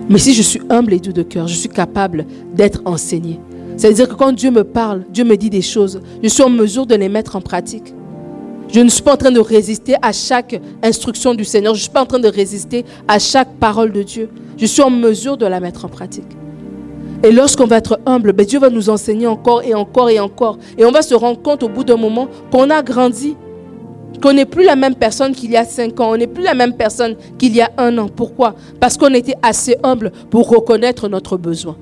Mais si je suis humble et doux de cœur, je suis capable d'être enseigné. Ça veut dire que quand Dieu me parle, Dieu me dit des choses, je suis en mesure de les mettre en pratique. Je ne suis pas en train de résister à chaque instruction du Seigneur. Je ne suis pas en train de résister à chaque parole de Dieu. Je suis en mesure de la mettre en pratique. Et lorsqu'on va être humble, ben Dieu va nous enseigner encore et encore et encore. Et on va se rendre compte au bout d'un moment qu'on a grandi, qu'on n'est plus la même personne qu'il y a cinq ans, on n'est plus la même personne qu'il y a un an. Pourquoi? Parce qu'on était assez humble pour reconnaître notre besoin.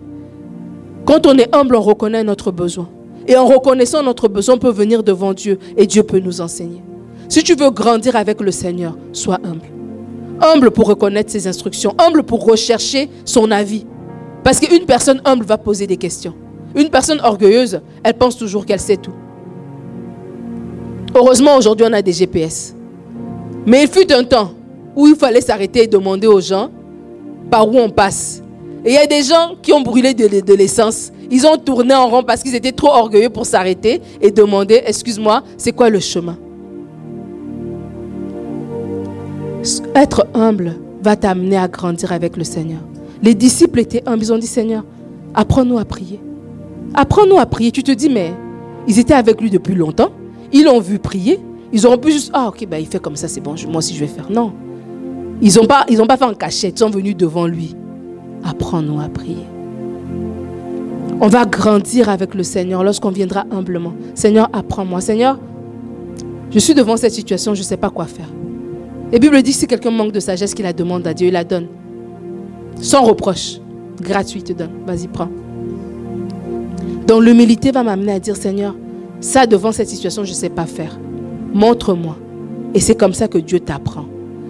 Quand on est humble, on reconnaît notre besoin. Et en reconnaissant notre besoin, on peut venir devant Dieu et Dieu peut nous enseigner. Si tu veux grandir avec le Seigneur, sois humble. Humble pour reconnaître ses instructions, humble pour rechercher son avis. Parce qu'une personne humble va poser des questions. Une personne orgueilleuse, elle pense toujours qu'elle sait tout. Heureusement, aujourd'hui, on a des GPS. Mais il fut un temps où il fallait s'arrêter et demander aux gens par où on passe. Et il y a des gens qui ont brûlé de, l'essence. Ils ont tourné en rond parce qu'ils étaient trop orgueilleux pour s'arrêter et demander, excuse-moi, c'est quoi le chemin? Être humble va t'amener à grandir avec le Seigneur. Les disciples étaient humbles. Ils ont dit, Seigneur, apprends-nous à prier. Apprends-nous à prier. Tu te dis, mais ils étaient avec lui depuis longtemps. Ils l'ont vu prier. Ils auront pu juste, ah ok, ben, il fait comme ça, c'est bon, moi aussi je vais faire. Non. Ils n'ont pas, pas fait en cachette, ils sont venus devant lui. Apprends-nous à prier. On va grandir avec le Seigneur lorsqu'on viendra humblement. Seigneur, apprends-moi. Seigneur, je suis devant cette situation, je ne sais pas quoi faire. La Bible dit si quelqu'un manque de sagesse, qu'il la demande à Dieu, il la donne. Sans reproche. Gratuit, te donne. Vas-y, prends. Donc l'humilité va m'amener à dire, Seigneur, ça devant cette situation, je ne sais pas faire. Montre-moi. Et c'est comme ça que Dieu t'apprend.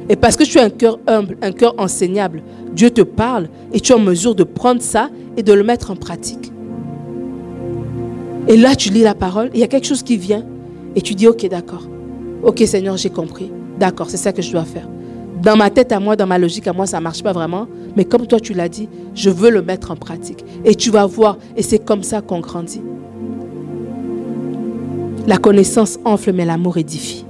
Et parce que tu as un cœur humble, un cœur enseignable, Dieu te parle et tu es en mesure de prendre ça et de le mettre en pratique. Et là, tu lis la parole, il y a quelque chose qui vient et tu dis, ok, d'accord. Ok, Seigneur, j'ai compris. D'accord, c'est ça que je dois faire. Dans ma tête à moi, dans ma logique à moi, ça ne marche pas vraiment. Mais comme toi, tu l'as dit, je veux le mettre en pratique. Et tu vas voir, et c'est comme ça qu'on grandit. La connaissance enfle, mais l'amour édifie.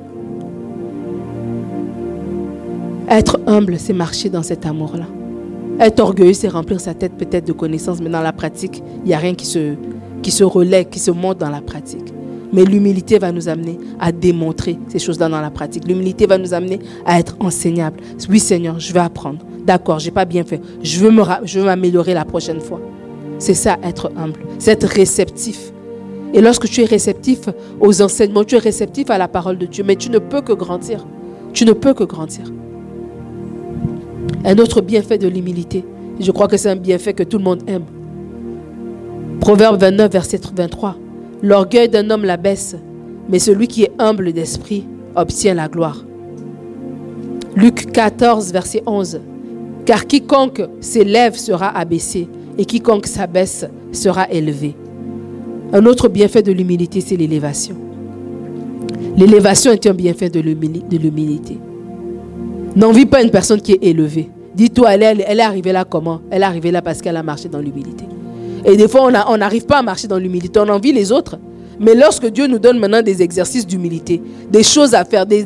Être humble, c'est marcher dans cet amour-là. Être orgueilleux, c'est remplir sa tête peut-être de connaissances, mais dans la pratique, il n'y a rien qui se, qui se relaie, qui se monte dans la pratique. Mais l'humilité va nous amener à démontrer ces choses-là dans la pratique. L'humilité va nous amener à être enseignable. Oui, Seigneur, je vais apprendre. D'accord, j'ai pas bien fait. Je veux, me, je veux m'améliorer la prochaine fois. C'est ça, être humble. C'est être réceptif. Et lorsque tu es réceptif aux enseignements, tu es réceptif à la parole de Dieu, mais tu ne peux que grandir. Tu ne peux que grandir. Un autre bienfait de l'humilité, je crois que c'est un bienfait que tout le monde aime. Proverbe 29, verset 23. L'orgueil d'un homme la baisse, mais celui qui est humble d'esprit obtient la gloire. Luc 14, verset 11. Car quiconque s'élève sera abaissé, et quiconque s'abaisse sera élevé. Un autre bienfait de l'humilité, c'est l'élévation. L'élévation est un bienfait de l'humilité. N'envie pas une personne qui est élevée. Dis-toi, elle, est arrivée là comment? Elle est arrivée là parce qu'elle a marché dans l'humilité. Et des fois, on n'arrive pas à marcher dans l'humilité. On envie les autres. Mais lorsque Dieu nous donne maintenant des exercices d'humilité, des choses à faire, des,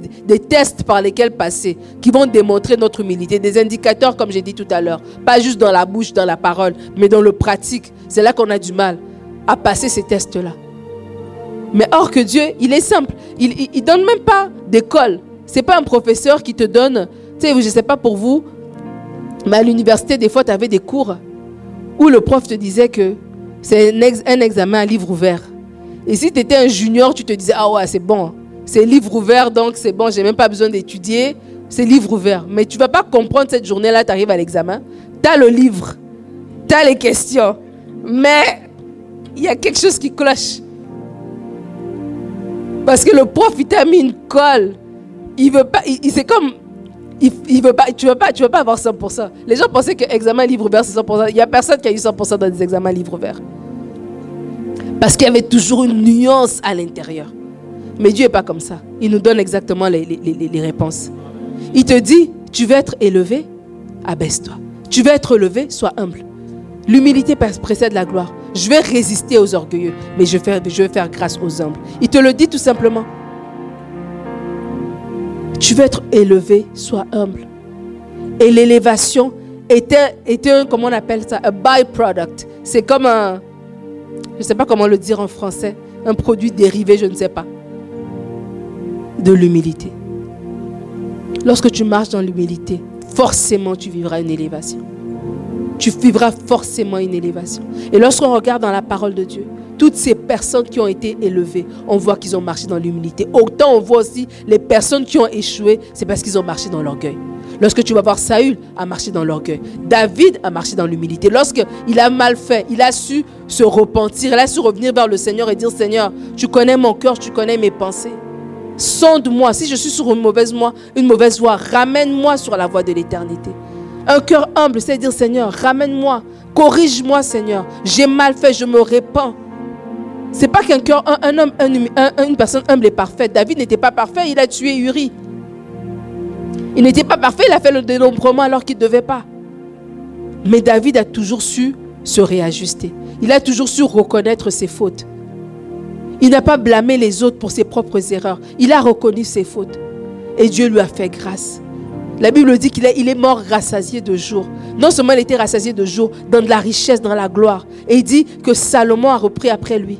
tests par lesquels passer, qui vont démontrer notre humilité, des indicateurs, comme j'ai dit tout à l'heure, pas juste dans la bouche, dans la parole, mais dans le pratique, c'est là qu'on a du mal à passer ces tests-là. Mais or que Dieu, il est simple. Il ne donne même pas d'école. C'est pas un professeur qui te donne, tu sais, je sais pas pour vous, mais à l'université, des fois, tu avais des cours où le prof te disait que c'est un, examen à livre ouvert. Et si tu étais un junior, tu te disais, ah ouais, c'est bon, c'est livre ouvert, donc c'est bon, j'ai même pas besoin d'étudier, c'est livre ouvert. Mais tu vas pas comprendre cette journée-là, tu arrives à l'examen, tu as le livre, tu as les questions, mais il y a quelque chose qui cloche. Parce que le prof, il t'a mis une colle. Il veut pas, il, c'est comme, il, veut pas, tu ne veux, pas, veux pas avoir 100%. Les gens pensaient que examen livre ouvert, c'est 100%. Il n'y a personne qui a eu 100% dans des examens livre ouvert. Parce qu'il y avait toujours une nuance à l'intérieur. Mais Dieu n'est pas comme ça. Il nous donne exactement les, les, les réponses. Il te dit, tu veux être élevé, abaisse-toi. Tu veux être élevé, sois humble. L'humilité précède la gloire. Je vais résister aux orgueilleux, mais je vais, faire, je vais faire grâce aux humbles. Il te le dit tout simplement. Tu veux être élevé, sois humble. Et l'élévation était, un, comment on appelle ça, un byproduct. C'est comme un, je ne sais pas comment le dire en français, un produit dérivé, je ne sais pas, de l'humilité. Lorsque tu marches dans l'humilité, forcément tu vivras une élévation. Tu vivras forcément une élévation. Et lorsqu'on regarde dans la parole de Dieu, toutes ces personnes qui ont été élevées, on voit qu'ils ont marché dans l'humilité. Autant on voit aussi les personnes qui ont échoué, c'est parce qu'ils ont marché dans l'orgueil. Lorsque tu vas voir Saül a marché dans l'orgueil. David a marché dans l'humilité. Lorsqu'il a mal fait, il a su se repentir, il a su revenir vers le Seigneur et dire Seigneur, tu connais mon cœur, tu connais mes pensées. Sonde-moi. Si je suis sur une mauvaise voie, une mauvaise voie, ramène-moi sur la voie de l'éternité. Un cœur humble, c'est dire Seigneur, ramène-moi, corrige-moi Seigneur. J'ai mal fait, je me répands. C'est pas qu'un cœur, un, homme, une personne humble et parfaite. David n'était pas parfait, il a tué Uri. Il n'était pas parfait, il a fait le dénombrement alors qu'il ne devait pas. Mais David a toujours su se réajuster. Il a toujours su reconnaître ses fautes. Il n'a pas blâmé les autres pour ses propres erreurs. Il a reconnu ses fautes. Et Dieu lui a fait grâce. La Bible dit qu'il est, il est mort rassasié de jour. Non seulement il était rassasié de jour, dans de la richesse, dans la gloire. Et il dit que Salomon a repris après lui.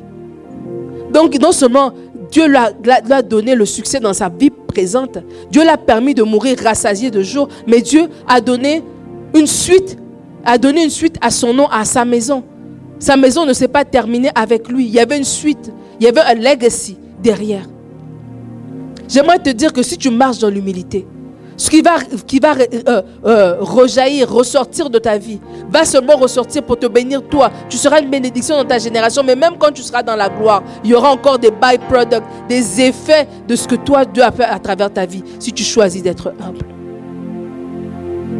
Donc non seulement Dieu lui a, donné le succès dans sa vie présente, Dieu l'a permis de mourir rassasié de jour, mais Dieu a donné une suite, a donné une suite à son nom, à sa maison. Sa maison ne s'est pas terminée avec lui. Il y avait une suite, il y avait un legacy derrière. J'aimerais te dire que si tu marches dans l'humilité, ce qui va, euh, euh, rejaillir, ressortir de ta vie, va seulement ressortir pour te bénir toi. Tu seras une bénédiction dans ta génération, mais même quand tu seras dans la gloire, il y aura encore des byproducts, des effets de ce que toi, Dieu a fait à travers ta vie, si tu choisis d'être humble.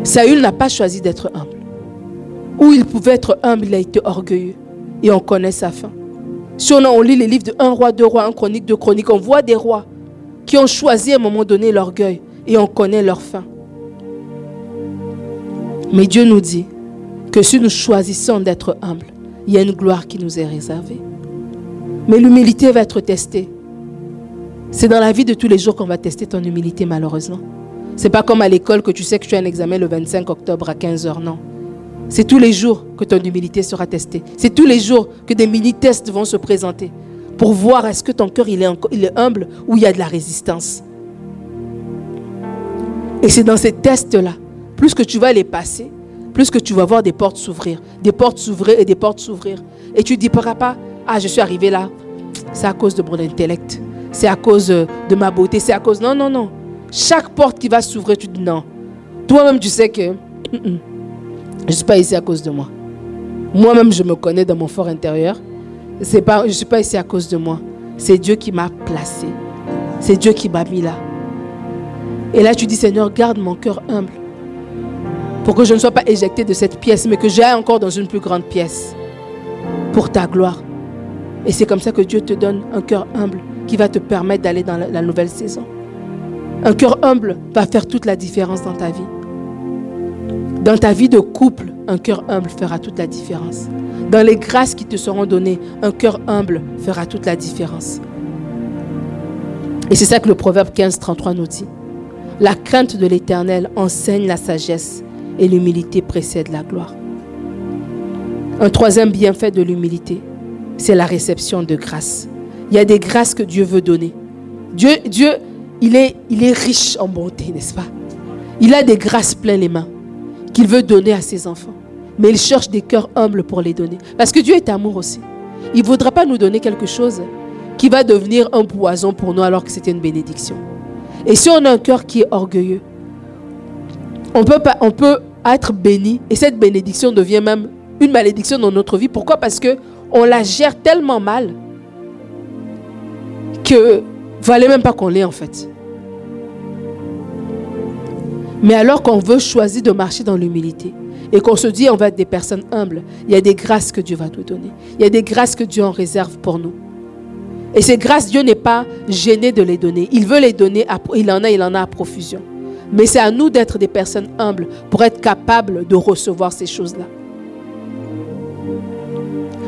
Saül n'a pas choisi d'être humble. Où il pouvait être humble, il a été orgueilleux. Et on connaît sa fin. Si on, on lit les livres de un roi, deux rois, un chronique, deux chroniques, on voit des rois qui ont choisi à un moment donné l'orgueil et on connaît leur fin. Mais Dieu nous dit que si nous choisissons d'être humbles, il y a une gloire qui nous est réservée. Mais l'humilité va être testée. C'est dans la vie de tous les jours qu'on va tester ton humilité, malheureusement. C'est pas comme à l'école que tu sais que tu as un examen le 25 octobre à 15h, non. C'est tous les jours que ton humilité sera testée. C'est tous les jours que des mini-tests vont se présenter pour voir est-ce que ton cœur est, il est humble ou il y a de la résistance. Et c'est dans ces tests-là, plus que tu vas les passer, plus que tu vas voir des portes s'ouvrir, des portes s'ouvrir et des portes s'ouvrir. Et tu ne diras pas, ah, je suis arrivé là, c'est à cause de mon intellect, c'est à cause de ma beauté, c'est à cause... Non, non, non. Chaque porte qui va s'ouvrir, tu dis non. Toi-même, tu sais que je ne suis pas ici à cause de moi. Moi-même, je me connais dans mon fort intérieur. Pas, je ne suis pas ici à cause de moi. C'est Dieu qui m'a placé. C'est Dieu qui m'a mis là. Et là, tu dis, Seigneur, garde mon cœur humble. Pour que je ne sois pas éjecté de cette pièce, mais que j'aille encore dans une plus grande pièce. Pour ta gloire. Et c'est comme ça que Dieu te donne un cœur humble qui va te permettre d'aller dans la, nouvelle saison. Un cœur humble va faire toute la différence dans ta vie. Dans ta vie de couple, un cœur humble fera toute la différence. Dans les grâces qui te seront données, un cœur humble fera toute la différence. Et c'est ça que le Proverbe 15, 33 nous dit. La crainte de l'Éternel enseigne la sagesse et l'humilité précède la gloire. Un troisième bienfait de l'humilité, c'est la réception de grâce. Il y a des grâces que Dieu veut donner. Dieu, il, est, il est riche en bonté, n'est-ce pas? Il a des grâces plein les mains qu'il veut donner à ses enfants. Mais il cherche des cœurs humbles pour les donner. Parce que Dieu est amour aussi. Il ne voudra pas nous donner quelque chose qui va devenir un poison pour nous alors que c'était une bénédiction. Et si on a un cœur qui est orgueilleux, on peut, pas, on peut être béni et cette bénédiction devient même une malédiction dans notre vie. Pourquoi? Parce que on la gère tellement mal que valait même pas qu'on l'ait en fait. Mais alors qu'on veut choisir de marcher dans l'humilité et qu'on se dit on va être des personnes humbles, il y a des grâces que Dieu va nous donner. Il y a des grâces que Dieu en réserve pour nous. Et ces grâces, Dieu n'est pas gêné de les donner. Il veut les donner, il en a, il en a à profusion. Mais c'est à nous d'être des personnes humbles pour être capables de recevoir ces choses-là.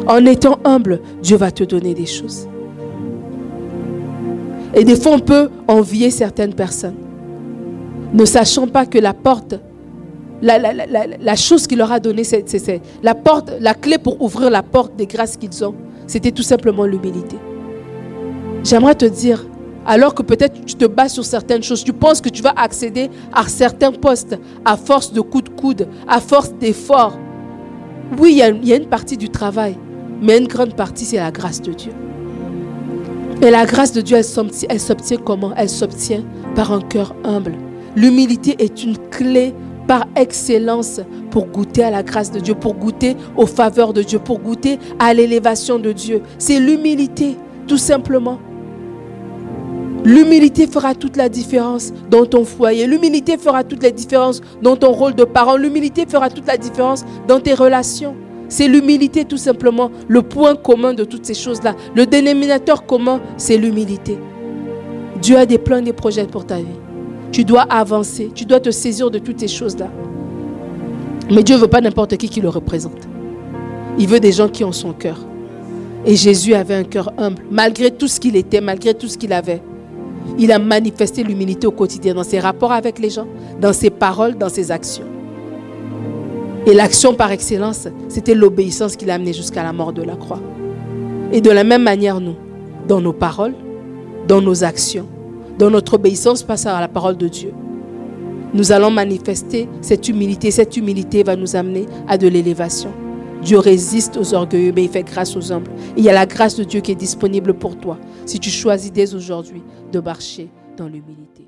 En étant humble, Dieu va te donner des choses. Et des fois, on peut envier certaines personnes, ne sachant pas que la porte, la, chose qu'il leur a donnée, c'est la porte, la clé pour ouvrir la porte des grâces qu'ils ont, c'était tout simplement l'humilité. J'aimerais te dire, alors que peut-être tu te bats sur certaines choses, tu penses que tu vas accéder à certains postes à force de coups de coude, à force d'efforts. Oui, il y, a, une partie du travail, mais une grande partie, c'est la grâce de Dieu. Et la grâce de Dieu, elle s'obtient comment? Elle s'obtient par un cœur humble. L'humilité est une clé par excellence pour goûter à la grâce de Dieu, pour goûter aux faveurs de Dieu, pour goûter à l'élévation de Dieu. C'est l'humilité, tout simplement. L'humilité fera toute la différence dans ton foyer. L'humilité fera toute la différence dans ton rôle de parent. L'humilité fera toute la différence dans tes relations. C'est l'humilité tout simplement, le point commun de toutes ces choses-là. Le dénominateur commun, c'est l'humilité. Dieu a des plans, des projets pour ta vie. Tu dois avancer, tu dois te saisir de toutes ces choses-là. Mais Dieu ne veut pas n'importe qui qui le représente. Il veut des gens qui ont son cœur. Et Jésus avait un cœur humble, malgré tout ce qu'il était, malgré tout ce qu'il avait. Il a manifesté l'humilité au quotidien dans ses rapports avec les gens, dans ses paroles, dans ses actions. Et l'action par excellence, c'était l'obéissance qui l'a amené jusqu'à la mort de la croix. Et de la même manière, nous, dans nos paroles, dans nos actions, dans notre obéissance face à la parole de Dieu, nous allons manifester cette humilité. Cette humilité va nous amener à de l'élévation. Dieu résiste aux orgueilleux, mais il fait grâce aux humbles. il y a la grâce de Dieu qui est disponible pour toi si tu choisis dès aujourd'hui de marcher dans l'humilité.